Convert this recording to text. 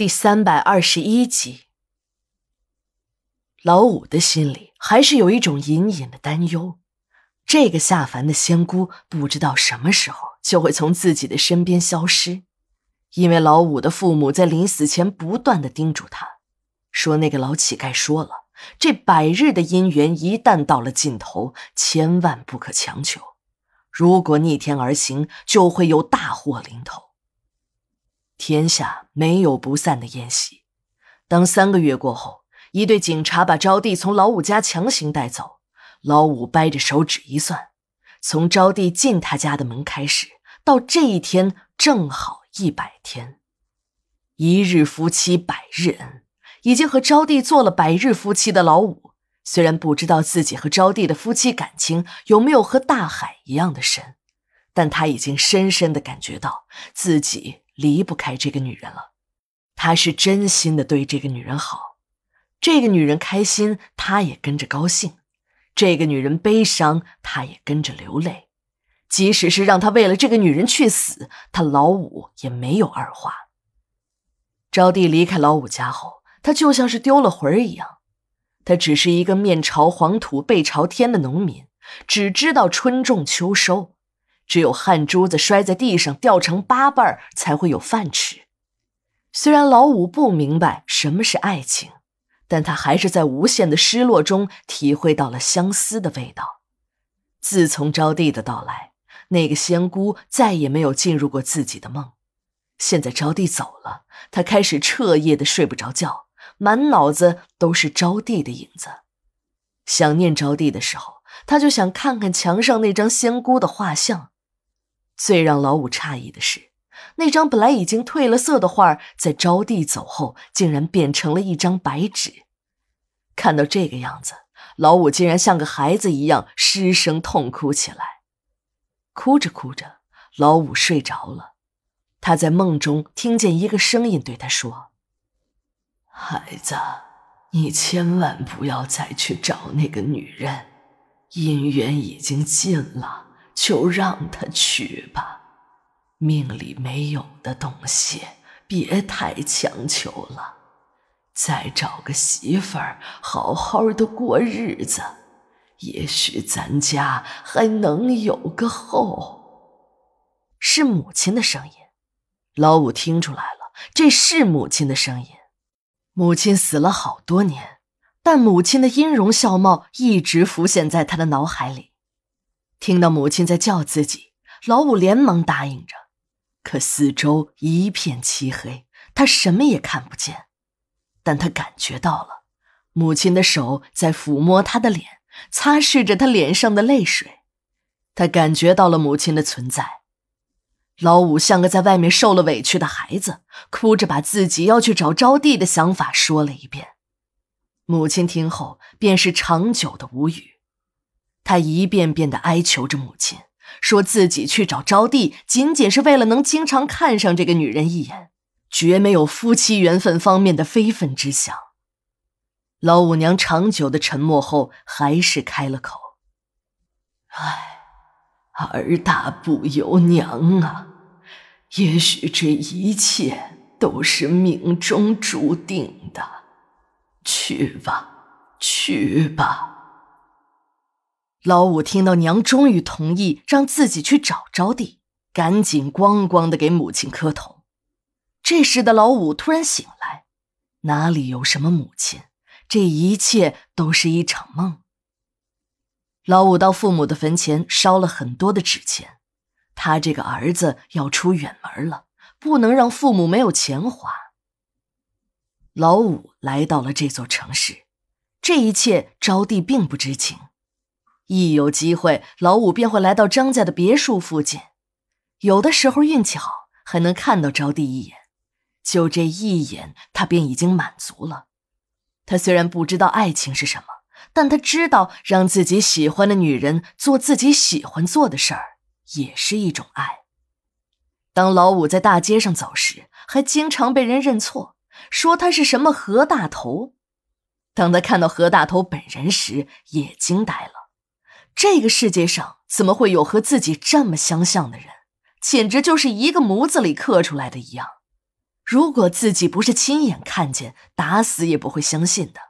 第三百二十一集，老五的心里还是有一种隐隐的担忧。这个下凡的仙姑不知道什么时候就会从自己的身边消失，因为老五的父母在临死前不断的叮嘱他，说那个老乞丐说了，这百日的姻缘一旦到了尽头，千万不可强求，如果逆天而行，就会有大祸临头。天下没有不散的宴席。当三个月过后，一队警察把招娣从老五家强行带走。老五掰着手指一算，从招娣进他家的门开始，到这一天正好一百天。一日夫妻百日恩，已经和招娣做了百日夫妻的老五，虽然不知道自己和招娣的夫妻感情有没有和大海一样的深，但他已经深深的感觉到自己。离不开这个女人了，他是真心的对这个女人好，这个女人开心，他也跟着高兴；这个女人悲伤，他也跟着流泪。即使是让他为了这个女人去死，他老五也没有二话。招娣离开老五家后，他就像是丢了魂儿一样，他只是一个面朝黄土背朝天的农民，只知道春种秋收。只有汗珠子摔在地上掉成八瓣儿才会有饭吃。虽然老五不明白什么是爱情，但他还是在无限的失落中体会到了相思的味道。自从招娣的到来，那个仙姑再也没有进入过自己的梦。现在招娣走了，他开始彻夜的睡不着觉，满脑子都是招娣的影子。想念招娣的时候，他就想看看墙上那张仙姑的画像。最让老五诧异的是，那张本来已经褪了色的画，在招娣走后，竟然变成了一张白纸。看到这个样子，老五竟然像个孩子一样失声痛哭起来。哭着哭着，老五睡着了。他在梦中听见一个声音对他说：“孩子，你千万不要再去找那个女人，姻缘已经尽了。”就让他去吧，命里没有的东西，别太强求了。再找个媳妇儿，好好的过日子，也许咱家还能有个后。是母亲的声音，老五听出来了，这是母亲的声音。母亲死了好多年，但母亲的音容笑貌一直浮现在他的脑海里。听到母亲在叫自己，老五连忙答应着。可四周一片漆黑，他什么也看不见。但他感觉到了，母亲的手在抚摸他的脸，擦拭着他脸上的泪水。他感觉到了母亲的存在。老五像个在外面受了委屈的孩子，哭着把自己要去找招娣的想法说了一遍。母亲听后，便是长久的无语。他一遍遍的哀求着母亲，说自己去找招娣，仅仅是为了能经常看上这个女人一眼，绝没有夫妻缘分方面的非分之想。老五娘长久的沉默后，还是开了口：“唉，儿大不由娘啊，也许这一切都是命中注定的。去吧，去吧。”老五听到娘终于同意让自己去找招娣，赶紧咣咣的给母亲磕头。这时的老五突然醒来，哪里有什么母亲？这一切都是一场梦。老五到父母的坟前烧了很多的纸钱，他这个儿子要出远门了，不能让父母没有钱花。老五来到了这座城市，这一切招娣并不知情。一有机会，老五便会来到张家的别墅附近。有的时候运气好，还能看到招娣一眼。就这一眼，他便已经满足了。他虽然不知道爱情是什么，但他知道让自己喜欢的女人做自己喜欢做的事儿，也是一种爱。当老五在大街上走时，还经常被人认错，说他是什么何大头。当他看到何大头本人时，也惊呆了。这个世界上怎么会有和自己这么相像的人？简直就是一个模子里刻出来的一样。如果自己不是亲眼看见，打死也不会相信的。